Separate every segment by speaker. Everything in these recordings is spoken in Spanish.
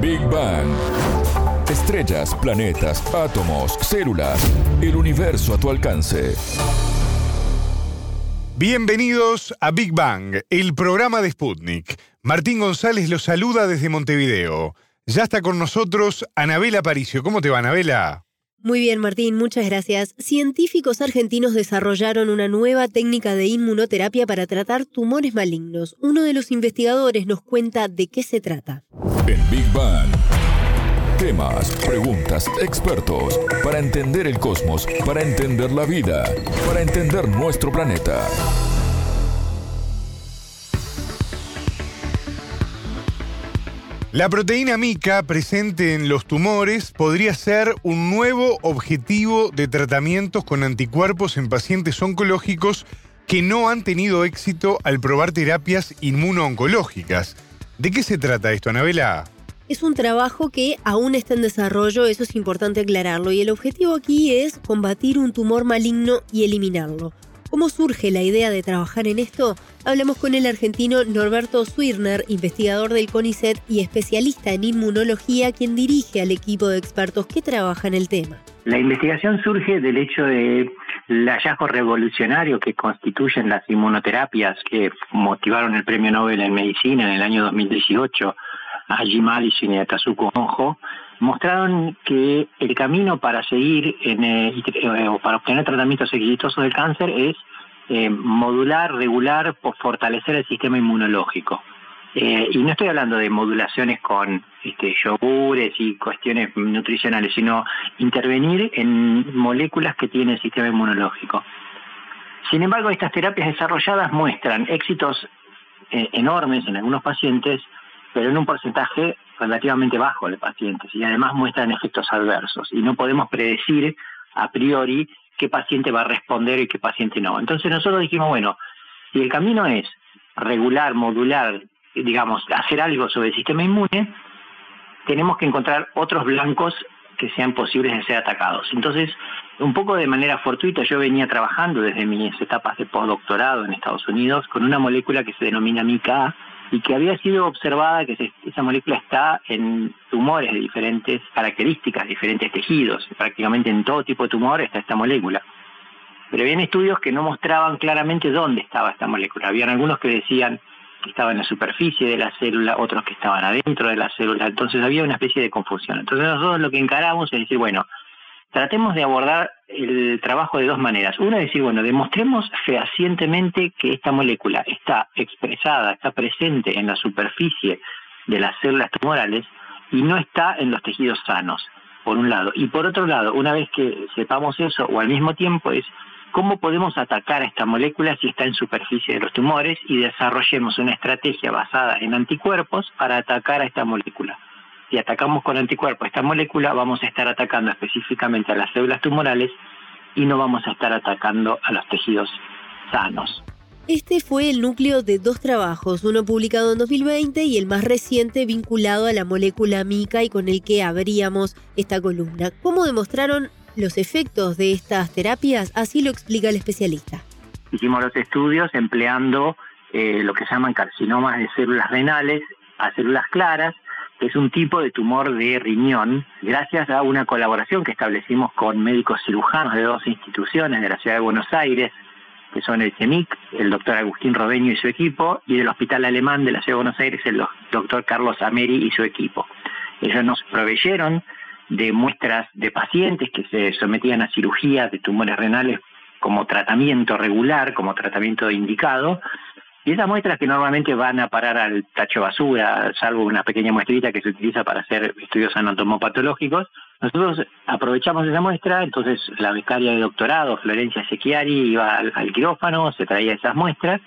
Speaker 1: Big Bang. Estrellas, planetas, átomos, células, el universo a tu alcance.
Speaker 2: Bienvenidos a Big Bang, el programa de Sputnik. Martín González los saluda desde Montevideo. Ya está con nosotros Anabela Paricio. ¿Cómo te va, Anabela?
Speaker 3: Muy bien, Martín, muchas gracias. Científicos argentinos desarrollaron una nueva técnica de inmunoterapia para tratar tumores malignos. Uno de los investigadores nos cuenta de qué se trata.
Speaker 1: En Big Bang. Temas, preguntas, expertos. Para entender el cosmos, para entender la vida, para entender nuestro planeta.
Speaker 2: La proteína mica presente en los tumores podría ser un nuevo objetivo de tratamientos con anticuerpos en pacientes oncológicos que no han tenido éxito al probar terapias inmunooncológicas. ¿De qué se trata esto, Anabela?
Speaker 3: Es un trabajo que aún está en desarrollo, eso es importante aclararlo, y el objetivo aquí es combatir un tumor maligno y eliminarlo. ¿Cómo surge la idea de trabajar en esto? Hablamos con el argentino Norberto Swirner, investigador del CONICET y especialista en inmunología, quien dirige al equipo de expertos que trabaja en el tema.
Speaker 4: La investigación surge del hecho de el hallazgo revolucionario que constituyen las inmunoterapias que motivaron el premio Nobel en Medicina en el año 2018 a Jim Allison y a Kazuko Honjo, mostraron que el camino para seguir en, eh, para obtener tratamientos exitosos del cáncer es eh, modular, regular, fortalecer el sistema inmunológico. y no estoy hablando de modulaciones con este, yogures y cuestiones nutricionales, sino intervenir en moléculas que tiene el sistema inmunológico. Sin embargo, estas terapias desarrolladas muestran éxitos enormes en algunos pacientes, pero en un porcentaje relativamente bajo de pacientes y además muestran efectos adversos y no podemos predecir a priori qué paciente va a responder y qué paciente no. Entonces nosotros dijimos, bueno, si el camino es regular, modular, digamos, hacer algo sobre el sistema inmune, tenemos que encontrar otros blancos que sean posibles de ser atacados. Entonces, un poco de manera fortuita, yo venía trabajando desde mis etapas de postdoctorado en Estados Unidos con una molécula que se denomina MICA, y que había sido observada que esa molécula está en tumores de diferentes características, diferentes tejidos, prácticamente en todo tipo de tumor está esta molécula. Pero había estudios que no mostraban claramente dónde estaba esta molécula. Habían algunos que decían que estaba en la superficie de la célula, otros que estaban adentro de la célula, entonces había una especie de confusión. Entonces nosotros lo que encaramos es decir, bueno, tratemos de abordar el trabajo de dos maneras. Una es decir, bueno, demostremos fehacientemente que esta molécula está expresada, está presente en la superficie de las células tumorales y no está en los tejidos sanos, por un lado. Y por otro lado, una vez que sepamos eso, o al mismo tiempo, es cómo podemos atacar a esta molécula si está en superficie de los tumores y desarrollemos una estrategia basada en anticuerpos para atacar a esta molécula si atacamos con anticuerpos esta molécula, vamos a estar atacando específicamente a las células tumorales y no vamos a estar atacando a los tejidos sanos.
Speaker 3: Este fue el núcleo de dos trabajos, uno publicado en 2020 y el más reciente vinculado a la molécula mica y con el que abríamos esta columna. ¿Cómo demostraron los efectos de estas terapias? Así lo explica el especialista.
Speaker 4: Hicimos los estudios empleando eh, lo que llaman carcinomas de células renales a células claras es un tipo de tumor de riñón, gracias a una colaboración que establecimos con médicos cirujanos de dos instituciones de la ciudad de Buenos Aires, que son el CEMIC, el doctor Agustín Robeño y su equipo, y del Hospital Alemán de la ciudad de Buenos Aires, el doctor Carlos Ameri y su equipo. Ellos nos proveyeron de muestras de pacientes que se sometían a cirugía de tumores renales como tratamiento regular, como tratamiento indicado, y esas muestras que normalmente van a parar al tacho basura, salvo una pequeña muestrita que se utiliza para hacer estudios anatomopatológicos, nosotros aprovechamos esa muestra, entonces la becaria de doctorado, Florencia Sechiari, iba al, quirófano, se traía esas muestras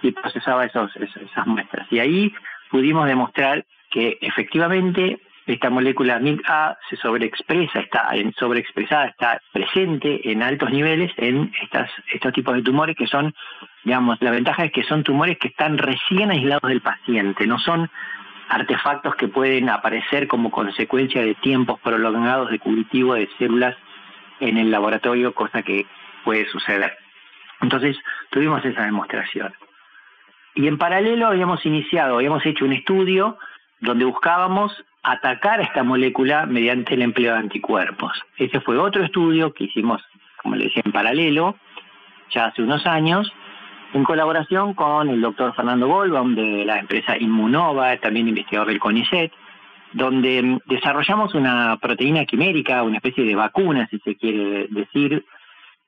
Speaker 4: y procesaba esos, esas muestras. Y ahí pudimos demostrar que efectivamente esta molécula MIG-A se sobreexpresa, está en sobreexpresada, está presente en altos niveles en estas, estos tipos de tumores que son, digamos, la ventaja es que son tumores que están recién aislados del paciente, no son artefactos que pueden aparecer como consecuencia de tiempos prolongados de cultivo de células en el laboratorio, cosa que puede suceder. Entonces, tuvimos esa demostración. Y en paralelo habíamos iniciado, habíamos hecho un estudio donde buscábamos atacar a esta molécula mediante el empleo de anticuerpos. Ese fue otro estudio que hicimos, como le decía, en paralelo, ya hace unos años, en colaboración con el doctor Fernando Goldbaum de la empresa Inmunova, también investigador del CONICET, donde mm, desarrollamos una proteína quimérica, una especie de vacuna, si se quiere decir,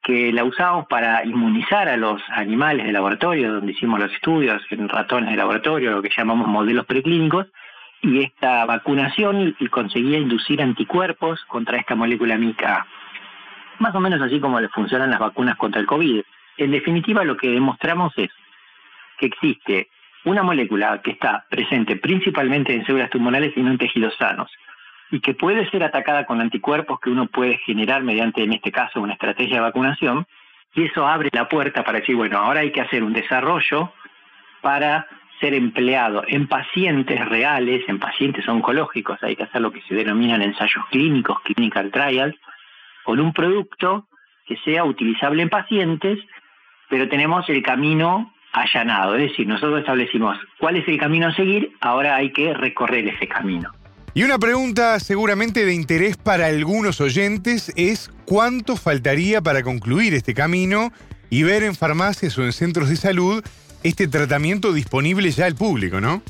Speaker 4: que la usamos para inmunizar a los animales de laboratorio, donde hicimos los estudios en ratones de laboratorio, lo que llamamos modelos preclínicos, y esta vacunación conseguía inducir anticuerpos contra esta molécula MICA, más o menos así como le funcionan las vacunas contra el COVID. En definitiva, lo que demostramos es que existe una molécula que está presente principalmente en células tumorales y no en tejidos sanos, y que puede ser atacada con anticuerpos que uno puede generar mediante, en este caso, una estrategia de vacunación, y eso abre la puerta para decir, bueno, ahora hay que hacer un desarrollo para ser empleado en pacientes reales, en pacientes oncológicos, hay que hacer lo que se denominan ensayos clínicos, clinical trials, con un producto que sea utilizable en pacientes, pero tenemos el camino allanado, es decir, nosotros establecimos cuál es el camino a seguir, ahora hay que recorrer ese camino.
Speaker 2: Y una pregunta seguramente de interés para algunos oyentes es cuánto faltaría para concluir este camino y ver en farmacias o en centros de salud este tratamiento disponible ya al público, ¿no?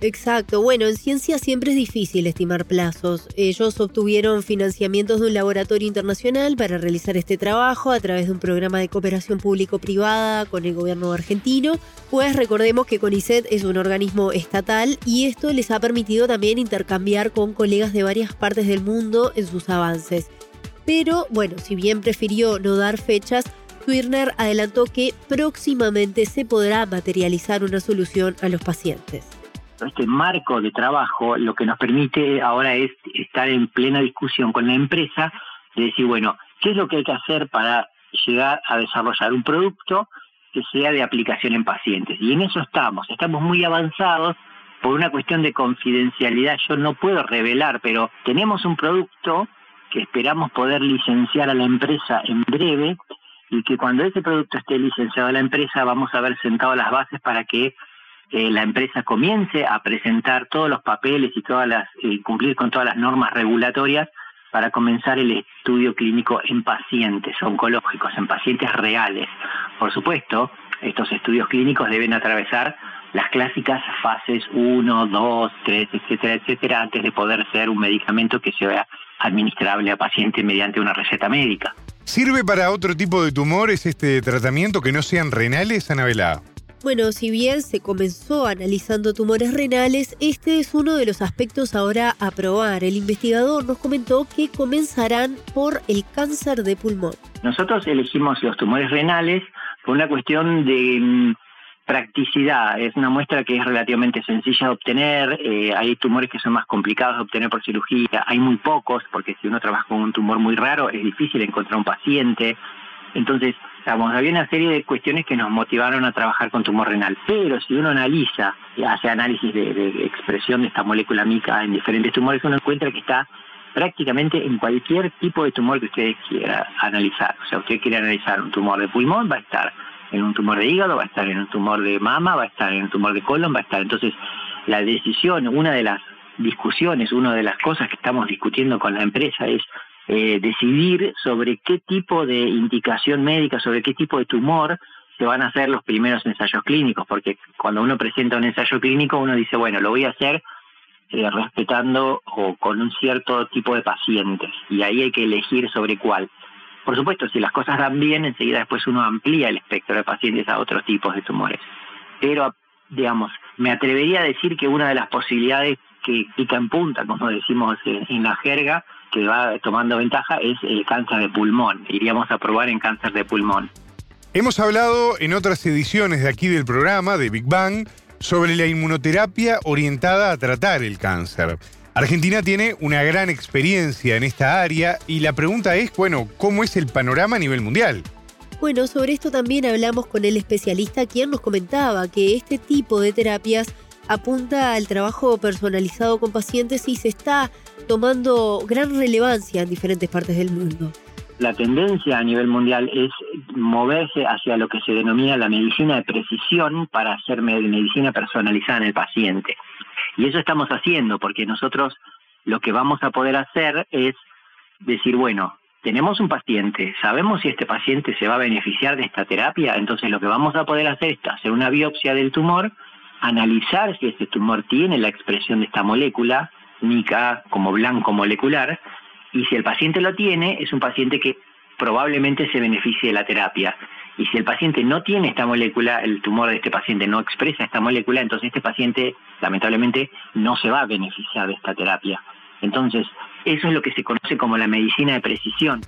Speaker 3: Exacto. Bueno, en ciencia siempre es difícil estimar plazos. Ellos obtuvieron financiamientos de un laboratorio internacional para realizar este trabajo a través de un programa de cooperación público-privada con el gobierno argentino. Pues recordemos que CONICET es un organismo estatal y esto les ha permitido también intercambiar con colegas de varias partes del mundo en sus avances. Pero bueno, si bien prefirió no dar fechas, Twirner adelantó que próximamente se podrá materializar una solución a los pacientes
Speaker 4: este marco de trabajo lo que nos permite ahora es estar en plena discusión con la empresa de decir, bueno, ¿qué es lo que hay que hacer para llegar a desarrollar un producto que sea de aplicación en pacientes? Y en eso estamos, estamos muy avanzados. Por una cuestión de confidencialidad yo no puedo revelar, pero tenemos un producto que esperamos poder licenciar a la empresa en breve y que cuando ese producto esté licenciado a la empresa vamos a haber sentado las bases para que eh, la empresa comience a presentar todos los papeles y todas las cumplir con todas las normas regulatorias para comenzar el estudio clínico en pacientes oncológicos, en pacientes reales. Por supuesto, estos estudios clínicos deben atravesar las clásicas fases 1, 2, 3, etcétera, etcétera, antes de poder ser un medicamento que sea administrable a paciente mediante una receta médica.
Speaker 2: ¿Sirve para otro tipo de tumores este tratamiento que no sean renales, Anabela?
Speaker 3: Bueno, si bien se comenzó analizando tumores renales, este es uno de los aspectos ahora a probar. El investigador nos comentó que comenzarán por el cáncer de pulmón.
Speaker 4: Nosotros elegimos los tumores renales por una cuestión de mm, practicidad. Es una muestra que es relativamente sencilla de obtener. Eh, hay tumores que son más complicados de obtener por cirugía. Hay muy pocos, porque si uno trabaja con un tumor muy raro es difícil encontrar un paciente. Entonces, había una serie de cuestiones que nos motivaron a trabajar con tumor renal. Pero si uno analiza, hace análisis de, expresión de esta molécula mica en diferentes tumores, uno encuentra que está prácticamente en cualquier tipo de tumor que ustedes quieran analizar. O sea, usted quiere analizar un tumor de pulmón, va a estar en un tumor de hígado, va a estar en un tumor de mama, va a estar en un tumor de colon, va a estar. Entonces, la decisión, una de las discusiones, una de las cosas que estamos discutiendo con la empresa es eh, decidir sobre qué tipo de indicación médica, sobre qué tipo de tumor se van a hacer los primeros ensayos clínicos, porque cuando uno presenta un ensayo clínico uno dice, bueno, lo voy a hacer eh, respetando o con un cierto tipo de pacientes, y ahí hay que elegir sobre cuál. Por supuesto, si las cosas dan bien, enseguida después uno amplía el espectro de pacientes a otros tipos de tumores. Pero, digamos, me atrevería a decir que una de las posibilidades que pica en punta, como decimos en la jerga, que va tomando ventaja es el cáncer de pulmón. Iríamos a probar en cáncer de pulmón.
Speaker 2: Hemos hablado en otras ediciones de aquí del programa, de Big Bang, sobre la inmunoterapia orientada a tratar el cáncer. Argentina tiene una gran experiencia en esta área y la pregunta es, bueno, ¿cómo es el panorama a nivel mundial?
Speaker 3: Bueno, sobre esto también hablamos con el especialista quien nos comentaba que este tipo de terapias apunta al trabajo personalizado con pacientes y se está tomando gran relevancia en diferentes partes del mundo.
Speaker 4: La tendencia a nivel mundial es moverse hacia lo que se denomina la medicina de precisión para hacer medicina personalizada en el paciente. Y eso estamos haciendo porque nosotros lo que vamos a poder hacer es decir, bueno, tenemos un paciente, sabemos si este paciente se va a beneficiar de esta terapia, entonces lo que vamos a poder hacer es hacer una biopsia del tumor, analizar si ese tumor tiene la expresión de esta molécula, NICA como blanco molecular, y si el paciente lo tiene, es un paciente que probablemente se beneficie de la terapia. Y si el paciente no tiene esta molécula, el tumor de este paciente no expresa esta molécula, entonces este paciente lamentablemente no se va a beneficiar de esta terapia. Entonces, eso es lo que se conoce como la medicina de precisión.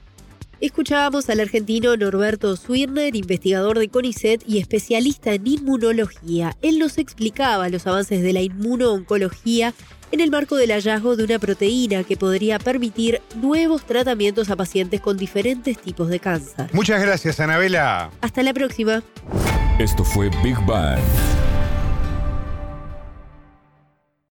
Speaker 3: Escuchábamos al argentino Norberto Swirner, investigador de CONICET y especialista en inmunología. Él nos explicaba los avances de la inmunooncología en el marco del hallazgo de una proteína que podría permitir nuevos tratamientos a pacientes con diferentes tipos de cáncer.
Speaker 2: Muchas gracias, Anabela.
Speaker 3: Hasta la próxima.
Speaker 1: Esto fue Big Bang.